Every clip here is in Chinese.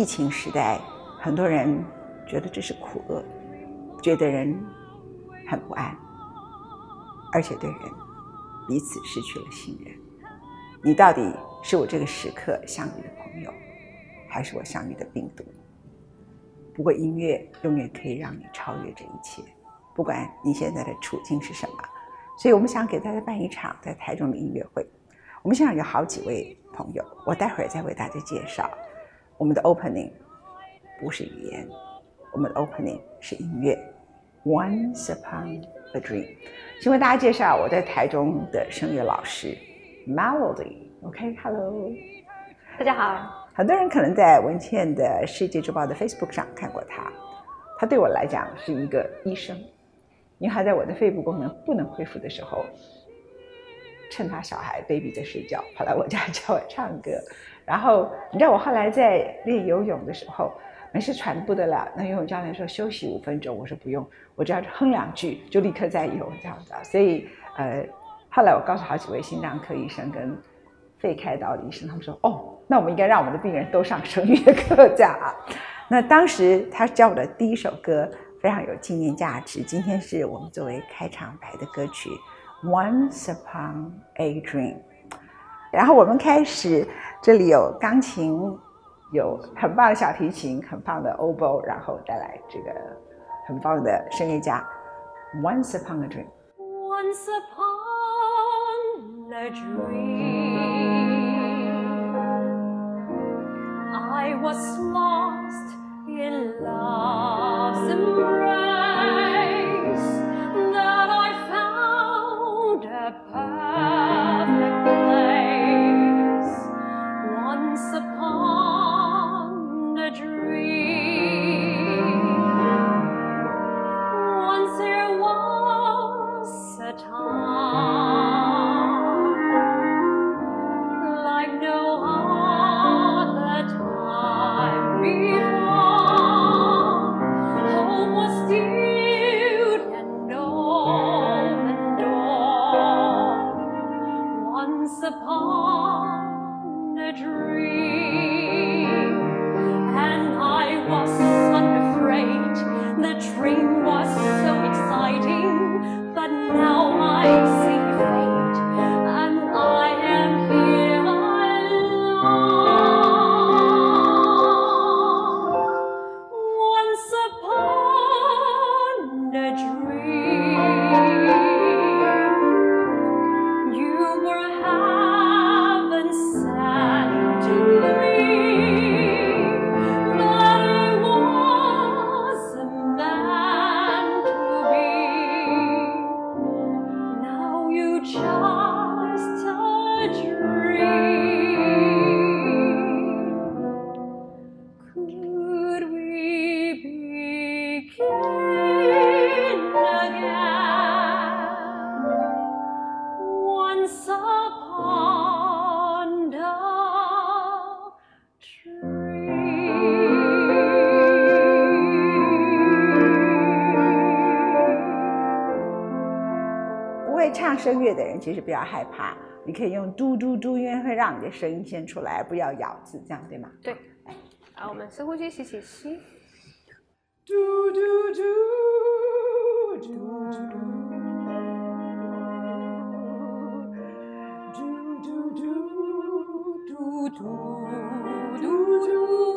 疫情时代，很多人觉得这是苦厄，觉得人很不安，而且对人彼此失去了信任。你到底是我这个时刻相遇的朋友，还是我相遇的病毒？不过音乐永远可以让你超越这一切，不管你现在的处境是什么。所以我们想给大家办一场在台中的音乐会。我们现场有好几位朋友，我待会儿再为大家介绍。我们的 opening 不是语言，我们的 opening 是音乐。Once upon a dream，请为大家介绍我在台中的声乐老师 Melody。OK，Hello，大家好。很多人可能在文倩的世界之报的 Facebook 上看过他，他对我来讲是一个医生。因为还在我的肺部功能不能恢复的时候，趁他小孩 baby 在睡觉，跑来我家 教我唱歌。然后你知道我后来在练游泳的时候，没事喘的不得了。那游泳教练说休息五分钟，我说不用，我只要哼两句就立刻再游这样子。所以呃，后来我告诉好几位心脏科医生跟肺开刀的医生，他们说哦，那我们应该让我们的病人都上声乐课这样啊。那当时他教我的第一首歌。非常有纪念价值。今天是我们作为开场白的歌曲《Once Upon a Dream》。然后我们开始，这里有钢琴，有很棒的小提琴，很棒的 oboe，然后带来这个很棒的声乐家《Once Upon a Dream》。Once upon a dream, I was lost in love. 声乐的人其实不要害怕，你可以用嘟嘟嘟，因为会让你的声音先出来，不要咬字，这样对吗？对。好，我们深呼吸，吸气，吸。嘟嘟嘟嘟嘟嘟嘟嘟嘟。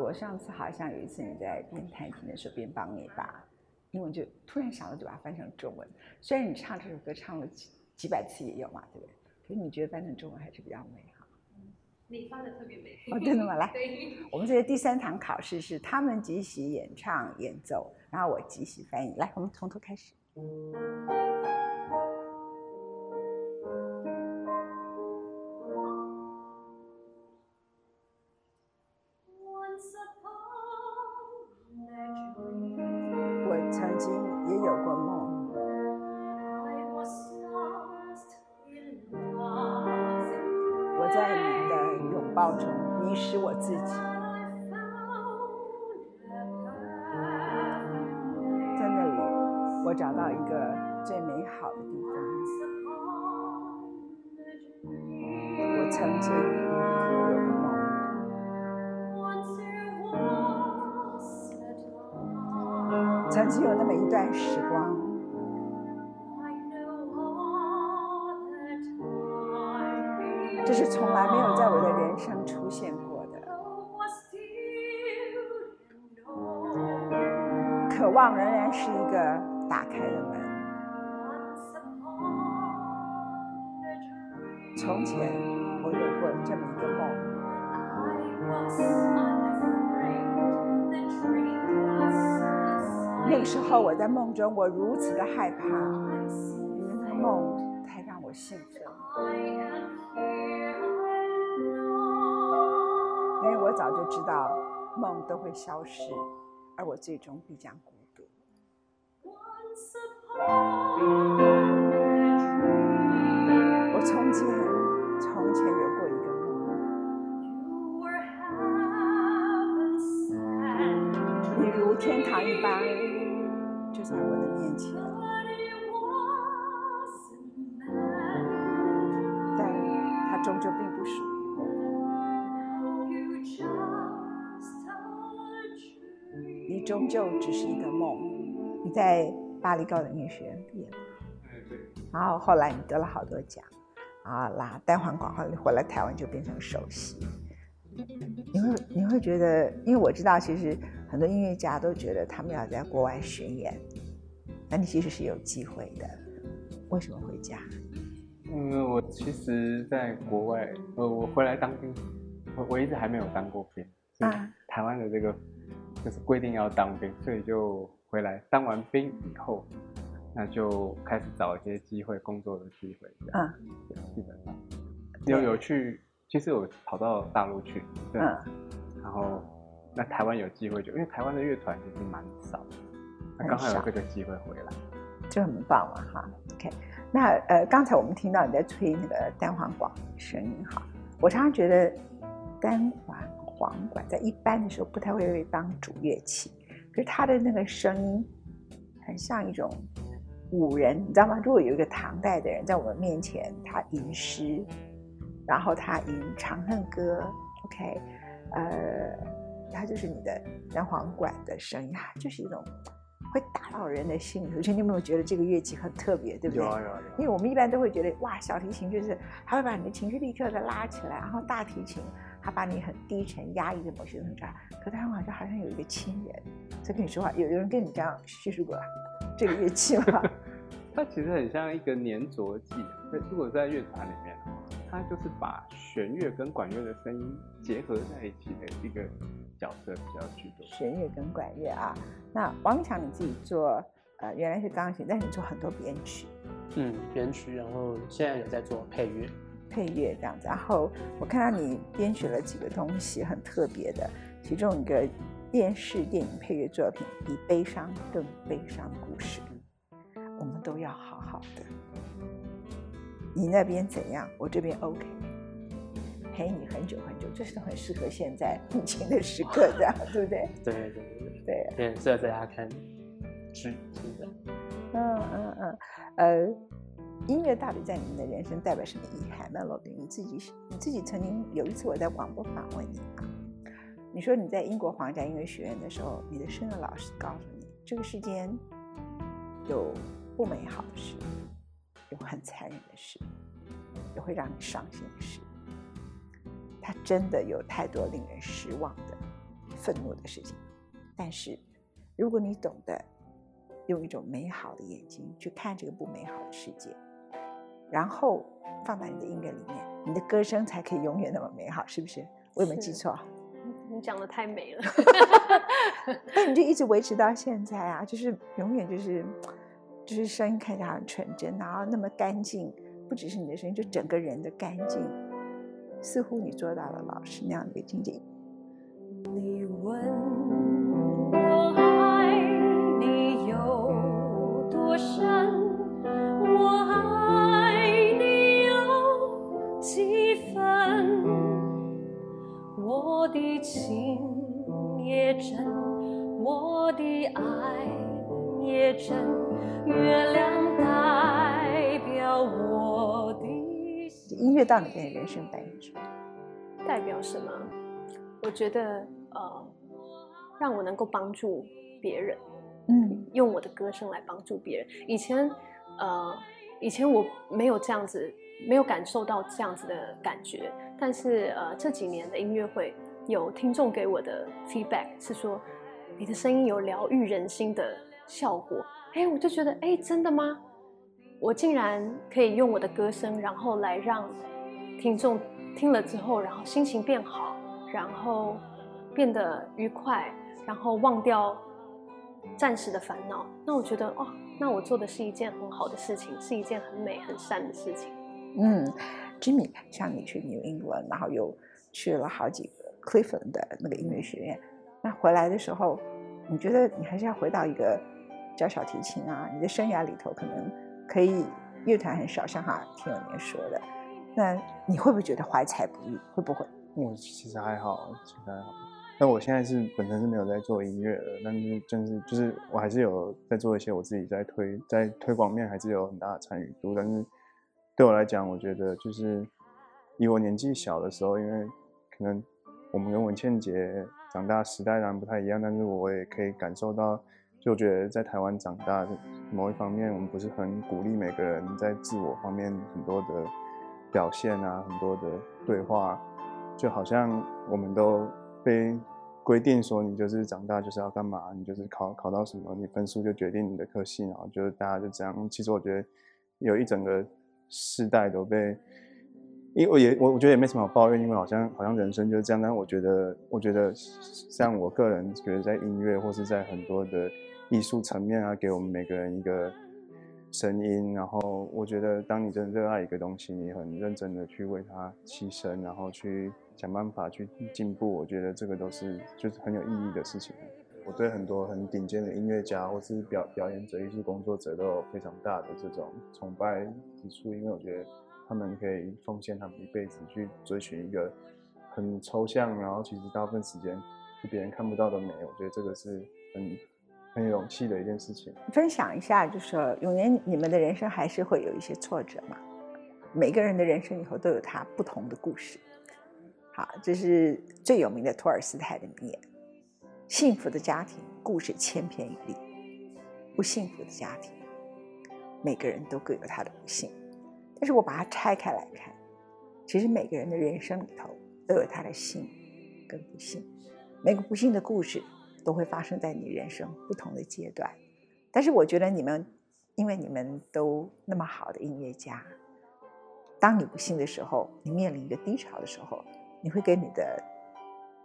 我上次好像有一次你在边弹琴的时候边帮你把英文就突然想到就把它翻成中文。虽然你唱这首歌唱了几几百次也有嘛，对不对？可是你觉得翻成中文还是比较美好。你翻的特别美。哦，真的吗？来，我们这个第三堂考试是他们即席演唱演奏，然后我即席翻译。来，我们从头开始。迷失我自己。在那里我找到一个最美好的地方。我曾经有个梦。曾经有那么一段时光。这是从来没有在我的人生出现过的。渴望仍然是一个打开的门。从前我有过这么一个梦，那个时候我在梦中，我如此的害怕，因为那个梦太让我兴奋，因为我早就知道梦都会消失，而我最终必将孤独。你终究只是一个梦。你在巴黎高等音乐学院毕业的，然后后来你得了好多奖，啊，啦，单簧管，后来回来台湾就变成首席。你会你会觉得，因为我知道，其实很多音乐家都觉得他们要在国外巡演，那你其实是有机会的。为什么会这样？嗯，我其实在国外，呃，我回来当兵，我我一直还没有当过兵。啊台湾的这个就是规定要当兵，所以就回来当完兵以后，那就开始找一些机会工作的机会。这样嗯对基本上有有去，其实有跑到大陆去，对，嗯然后那台湾有机会就，因为台湾的乐团其实蛮少的，那刚好有这个机会回来。就很棒嘛，哈。OK，那呃，刚才我们听到你在吹那个单簧管声音，哈，我常常觉得单簧簧管在一般的时候不太会被当主乐器，可是它的那个声音很像一种舞人，你知道吗？如果有一个唐代的人在我们面前，他吟诗，然后他吟《长恨歌》，OK，呃，他就是你的单簧管的声音，它就是一种会打到人的心里头。而且你有没有觉得这个乐器很特别，对不对？因为我们一般都会觉得，哇，小提琴就是它会把你的情绪立刻的拉起来，然后大提琴它把你很低沉压抑的某些东西抓，可他好像好像有一个亲人在跟你说话。有有人跟你这样叙述过这个乐器吗？它其实很像一个粘着剂。那如果在乐团里面，它就是把弦乐跟管乐的声音结合在一起的一个角色比较居多。弦乐跟管乐啊。那王明强你自己做，呃，原来是钢琴，但是你做很多编曲、嗯，编曲，然后现在有在做配乐。配乐这样子。然后我看到你编曲了几个东西很特别的，其中一个电视电影配乐作品《比悲伤更悲伤的故事》。我们都要好好的。你那边怎样，我这边 OK，陪你很久很久，这是很适合现在疫情的时刻，这样对不对？对对对对，对，也很适合在家看剧，是的。嗯嗯嗯，呃，音乐到底在你们的人生代表什么意涵？Melody，你自己你自己曾经有一次我在广播访问你啊，你说你在英国皇家音乐学院的时候，你的声乐老师告诉你，这个世间有不美好的事，有很残忍的事，也会让你伤心的事。它真的有太多令人失望的、愤怒的事情，但是如果你懂得用一种美好的眼睛去看这个不美好的世界，然后放在你的音乐里面，你的歌声才可以永远那么美好，是不是？我有没有记错？你讲的太美了。那你就一直维持到现在啊，就是永远就是就是声音看起来很纯真，然后那么干净，不只是你的声音，就整个人的干净，似乎你做到了老师那样的一个境界。你问我爱你有多深，我的情也真，我的爱也真，月亮代表我的心。音乐到你的人生代表什么？代表什么？我觉得呃，让我能够帮助别人，嗯用我的歌声来帮助别人。以前呃，以前我没有这样子，没有感受到这样子的感觉。但是呃，这几年的音乐会，有听众给我的 feedback 是说，你的声音有疗愈人心的效果。哎，我就觉得，哎，真的吗？我竟然可以用我的歌声，然后来让听众听了之后，然后心情变好，然后变得愉快，然后忘掉暂时的烦恼。那我觉得，哦，那我做的是一件很好的事情，是一件很美、很善的事情。嗯，Jimmy，像你去 New England，然后又去了好几个 Cleveland 的那个音乐学院，那回来的时候，你觉得你还是要回到一个教小提琴啊？你的生涯里头可能可以乐团很少，像哈听有年说的，那你会不会觉得怀才不遇？会不会？我其实还好，其实还好。但我现在是本身是没有在做音乐的，但是就是就是我还是有在做一些我自己在推在推广面还是有很大的参与度。但是对我来讲，我觉得就是以我年纪小的时候，因为可能我们跟文倩姐长大时代当然不太一样，但是我也可以感受到，就觉得在台湾长大某一方面，我们不是很鼓励每个人在自我方面很多的表现啊，很多的对话。就好像我们都被规定说，你就是长大就是要干嘛，你就是考考到什么，你分数就决定你的科系，然后就是大家就这样。其实我觉得有一整个世代都被，因为我也我我觉得也没什么好抱怨，因为好像好像人生就是这样。但我觉得我觉得像我个人觉得在音乐或是在很多的艺术层面啊，给我们每个人一个声音，然后我觉得，当你真的热爱一个东西，你很认真的去为它牺牲，然后去想办法去进步，我觉得这个都是就是很有意义的事情。我对很多很顶尖的音乐家或是表表演者、艺术工作者都有非常大的这种崇拜之处，因为我觉得他们可以奉献他们一辈子去追寻一个很抽象，然后其实大部分时间是别人看不到的美。我觉得这个是很很有勇气的一件事情。分享一下，就是永年你们的人生还是会有一些挫折嘛？每个人的人生以后都有他不同的故事。好，这是最有名的托尔斯泰的名言：幸福的家庭故事千篇一律，不幸福的家庭，每个人都各有他的不幸。但是我把它拆开来看，其实每个人的人生里头都有他的幸跟不幸，每个不幸的故事都会发生在你人生不同的阶段。但是我觉得你们，因为你们都那么好的音乐家，当你不幸的时候，你面临一个低潮的时候，你会给你的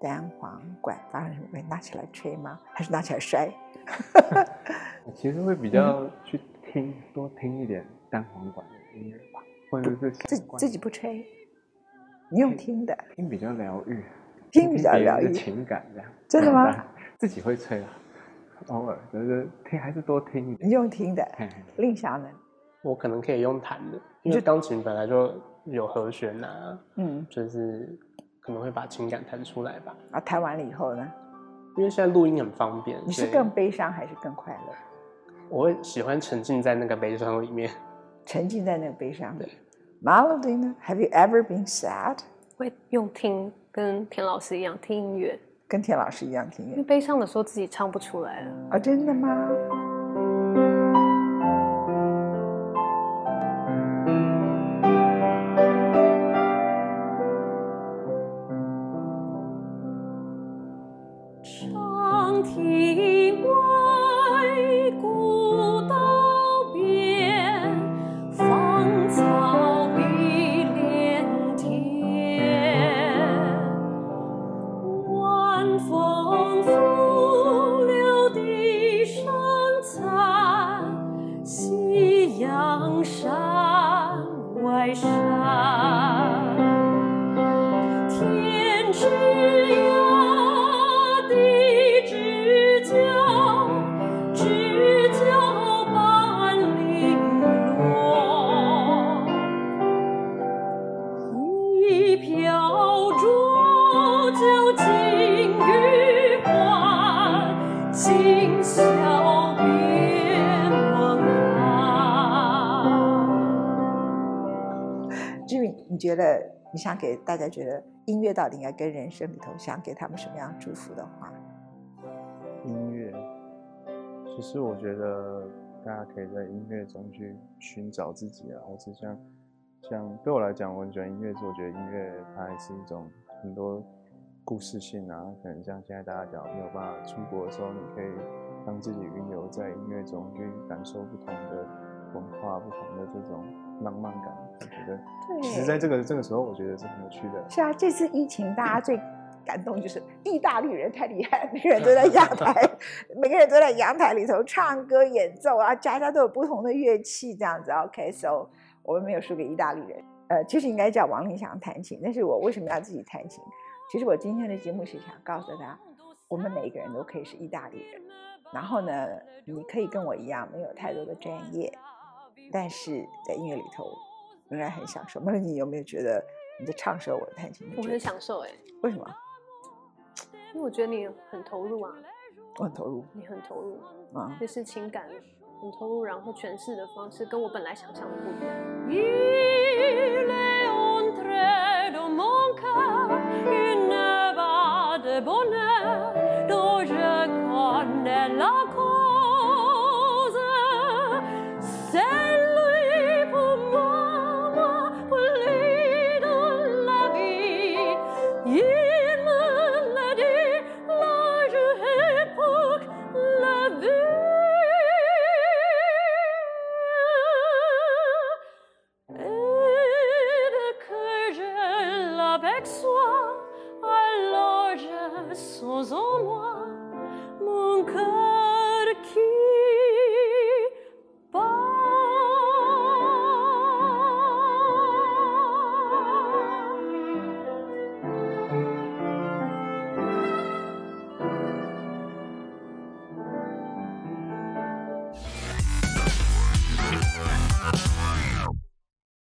单簧管发生什么关系？拿起来吹吗？还是拿起来摔？其实会比较去听，多听一点单簧管的音乐吧，或者是自己自己不吹，你用听的，听比较疗愈，听比较疗愈情感这样。真的吗？自己会吹啊，偶尔就是听还是多听一点。你用听的，令霞呢？我可能可以用弹的，因为钢琴本来就有和弦啊，嗯，就是可能会把情感弹出来吧。啊，弹完了以后呢？因为现在录音很方便，你是更悲伤还是更快乐？我会喜欢沉浸在那个悲伤里面。沉浸在那个悲伤里对。Melody 呢？Have you ever been sad？会用听，跟田老师一样听音乐，跟田老师一样听音乐因为悲伤的时候自己唱不出来了。哦，真的吗？你觉得你想给大家觉得音乐到底应该跟人生里头想给他们什么样祝福的话？音乐，其实我觉得大家可以在音乐中去寻找自己啊，或者像像对我来讲，我很喜欢音乐，是我觉得音乐它也是一种很多故事性啊，可能像现在大家讲没有办法出国的时候，你可以让自己云游在音乐中去感受不同的文化、不同的这种浪漫感。我觉得，其实在这个这个时候，我觉得是很有趣的。是啊，这次疫情大家最感动就是意大利人太厉害，每个人都在阳台，每个人都在阳台里头唱歌演奏啊，家家都有不同的乐器这样子。OK，so、我们没有输给意大利人。呃，其实应该叫王林祥弹琴，但是我为什么要自己弹琴？其实我今天的节目是想告诉他，我们每一个人都可以是意大利人。然后呢，你可以跟我一样没有太多的专业，但是在音乐里头仍然很享受。那你有没有觉得你在唱的时候，我弹琴？你我很享受哎、为什么？因为我觉得你很投入啊，我很投入你很投入，啊。就是情感很投入，然后诠释的方式跟我本来想象的不一样。